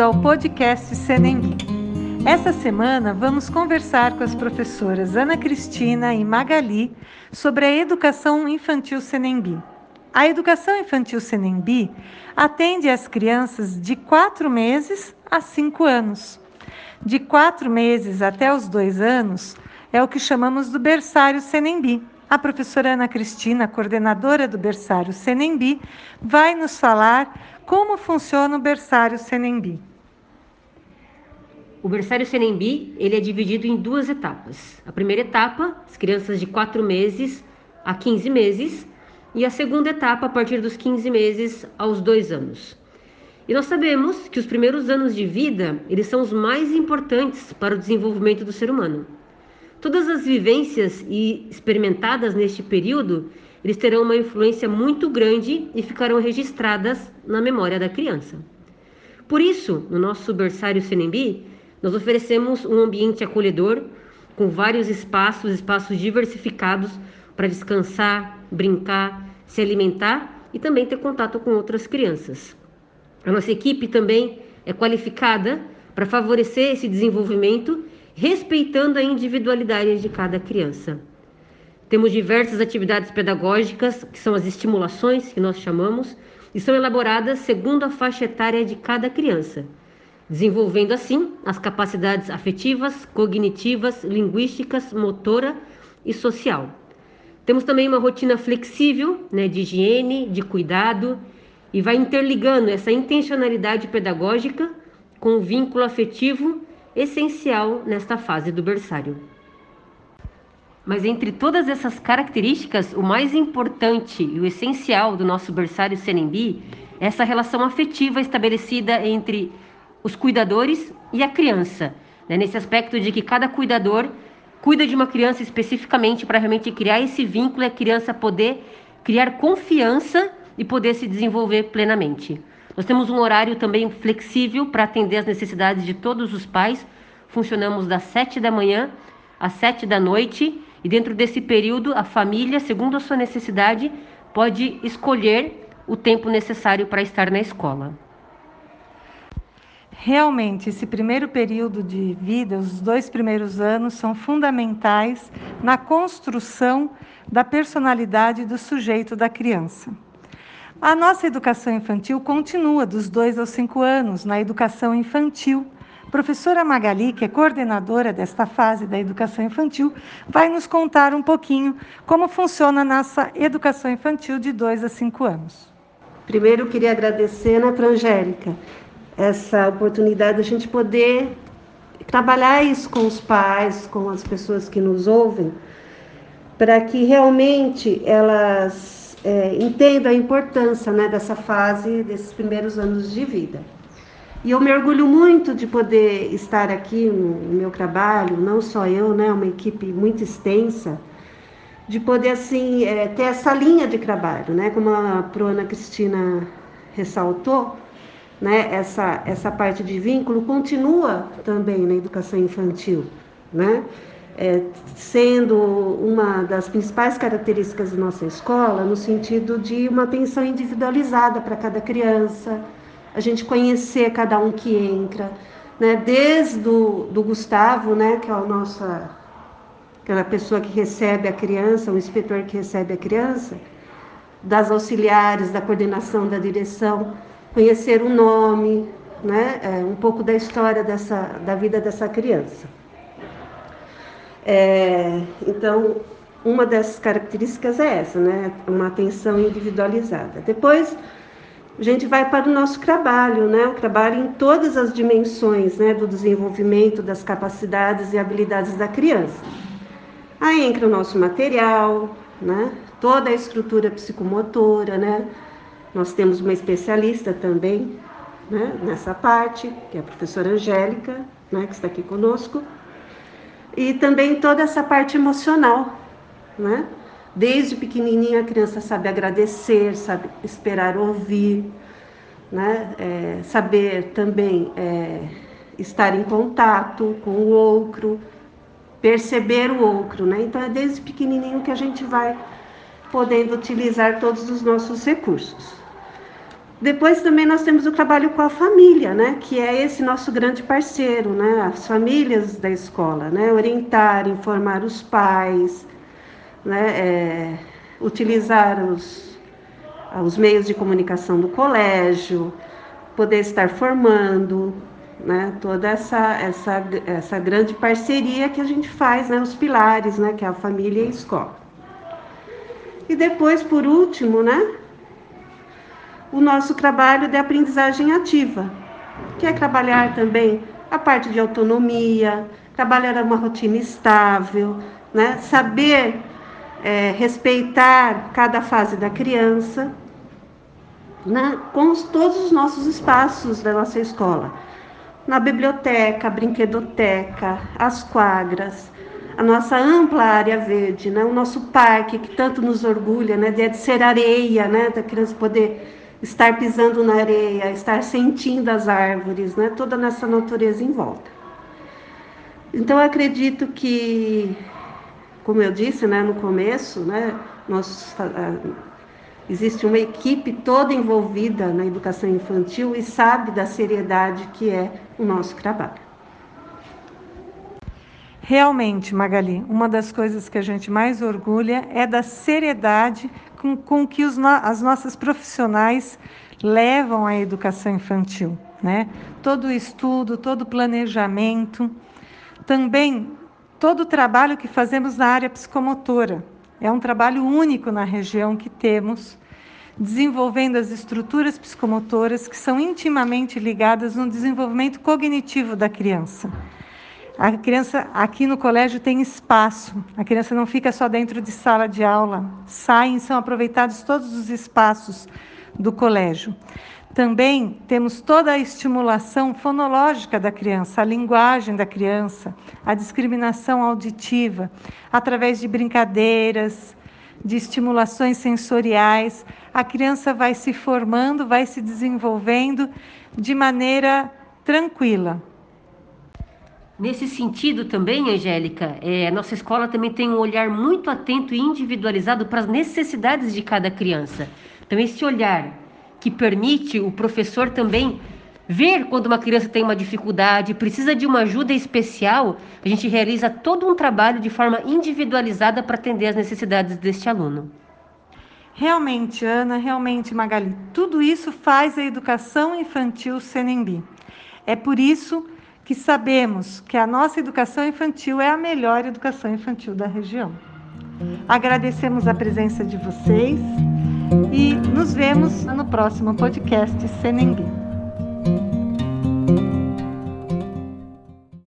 ao podcast Senembi. Essa semana vamos conversar com as professoras Ana Cristina e Magali sobre a educação infantil Senembi. A educação infantil Senembi atende as crianças de 4 meses a 5 anos. De 4 meses até os 2 anos é o que chamamos do berçário Senembi. A professora Ana Cristina, coordenadora do berçário Senembi, vai nos falar como funciona o berçário Senembi. O berçário Senembi ele é dividido em duas etapas. A primeira etapa, as crianças de 4 meses a 15 meses, e a segunda etapa, a partir dos 15 meses aos 2 anos. E nós sabemos que os primeiros anos de vida, eles são os mais importantes para o desenvolvimento do ser humano. Todas as vivências e experimentadas neste período, eles terão uma influência muito grande e ficarão registradas na memória da criança. Por isso, no nosso berçário Senembi, nós oferecemos um ambiente acolhedor com vários espaços, espaços diversificados para descansar, brincar, se alimentar e também ter contato com outras crianças. A nossa equipe também é qualificada para favorecer esse desenvolvimento respeitando a individualidade de cada criança. Temos diversas atividades pedagógicas, que são as estimulações, que nós chamamos, e são elaboradas segundo a faixa etária de cada criança, desenvolvendo assim as capacidades afetivas, cognitivas, linguísticas, motora e social. Temos também uma rotina flexível né, de higiene, de cuidado, e vai interligando essa intencionalidade pedagógica com o vínculo afetivo essencial nesta fase do berçário. Mas entre todas essas características, o mais importante e o essencial do nosso berçário Senembi é essa relação afetiva estabelecida entre os cuidadores e a criança. Né? Nesse aspecto de que cada cuidador cuida de uma criança especificamente para realmente criar esse vínculo e a criança poder criar confiança e poder se desenvolver plenamente. Nós temos um horário também flexível para atender as necessidades de todos os pais. Funcionamos das 7 da manhã às 7 da noite e dentro desse período a família, segundo a sua necessidade, pode escolher o tempo necessário para estar na escola. Realmente, esse primeiro período de vida, os dois primeiros anos, são fundamentais na construção da personalidade do sujeito da criança. A nossa educação infantil continua dos 2 aos 5 anos na educação infantil. Professora Magali, que é coordenadora desta fase da educação infantil, vai nos contar um pouquinho como funciona a nossa educação infantil de 2 a 5 anos. Primeiro, queria agradecer, né, Angélica, essa oportunidade de a gente poder trabalhar isso com os pais, com as pessoas que nos ouvem, para que realmente elas é, entendo a importância né, dessa fase, desses primeiros anos de vida. E eu me orgulho muito de poder estar aqui no meu trabalho, não só eu, né, uma equipe muito extensa, de poder assim é, ter essa linha de trabalho, né, como a Proana Cristina ressaltou, né, essa essa parte de vínculo continua também na educação infantil, né? é, sendo uma das principais características da nossa escola, no sentido de uma atenção individualizada para cada criança, a gente conhecer cada um que entra, né? desde o do Gustavo, né, que é a nossa, aquela pessoa que recebe a criança, o inspetor que recebe a criança, das auxiliares, da coordenação da direção, conhecer o nome, né, é, um pouco da história dessa, da vida dessa criança. É, então, uma dessas características é essa, né? Uma atenção individualizada. Depois, a gente vai para o nosso trabalho, né? O trabalho em todas as dimensões, né? Do desenvolvimento das capacidades e habilidades da criança. Aí entra o nosso material, né? Toda a estrutura psicomotora, né? Nós temos uma especialista também, né? Nessa parte, que é a professora Angélica, né? Que está aqui conosco e também toda essa parte emocional, né? Desde pequenininha a criança sabe agradecer, sabe esperar ouvir, né? É, saber também é, estar em contato com o outro, perceber o outro, né? Então é desde pequenininho que a gente vai podendo utilizar todos os nossos recursos. Depois também nós temos o trabalho com a família, né, que é esse nosso grande parceiro, né, as famílias da escola, né, orientar, informar os pais, né, é, utilizar os, os meios de comunicação do colégio, poder estar formando, né, toda essa, essa, essa grande parceria que a gente faz, né, os pilares, né, que é a família e a escola. E depois, por último, né, o nosso trabalho de aprendizagem ativa, que é trabalhar também a parte de autonomia, trabalhar uma rotina estável, né? saber é, respeitar cada fase da criança, né? com os, todos os nossos espaços da nossa escola. Na biblioteca, brinquedoteca, as quadras, a nossa ampla área verde, né? o nosso parque que tanto nos orgulha, né? de ser areia, né? da criança poder estar pisando na areia, estar sentindo as árvores, né? toda nessa natureza em volta. Então, acredito que, como eu disse né, no começo, né, nós, existe uma equipe toda envolvida na educação infantil e sabe da seriedade que é o nosso trabalho. Realmente, Magali, uma das coisas que a gente mais orgulha é da seriedade com, com que os, as nossas profissionais levam a educação infantil. Né? Todo o estudo, todo o planejamento, também todo o trabalho que fazemos na área psicomotora. É um trabalho único na região que temos, desenvolvendo as estruturas psicomotoras que são intimamente ligadas no desenvolvimento cognitivo da criança. A criança aqui no colégio tem espaço. A criança não fica só dentro de sala de aula. Saem, são aproveitados todos os espaços do colégio. Também temos toda a estimulação fonológica da criança, a linguagem da criança, a discriminação auditiva, através de brincadeiras, de estimulações sensoriais. A criança vai se formando, vai se desenvolvendo de maneira tranquila. Nesse sentido também, Angélica, é, a nossa escola também tem um olhar muito atento e individualizado para as necessidades de cada criança. Então, esse olhar que permite o professor também ver quando uma criança tem uma dificuldade, precisa de uma ajuda especial, a gente realiza todo um trabalho de forma individualizada para atender as necessidades deste aluno. Realmente, Ana, realmente, Magali, tudo isso faz a educação infantil Senembi. É por isso que sabemos que a nossa educação infantil é a melhor educação infantil da região. Agradecemos a presença de vocês e nos vemos no próximo podcast Senenguim.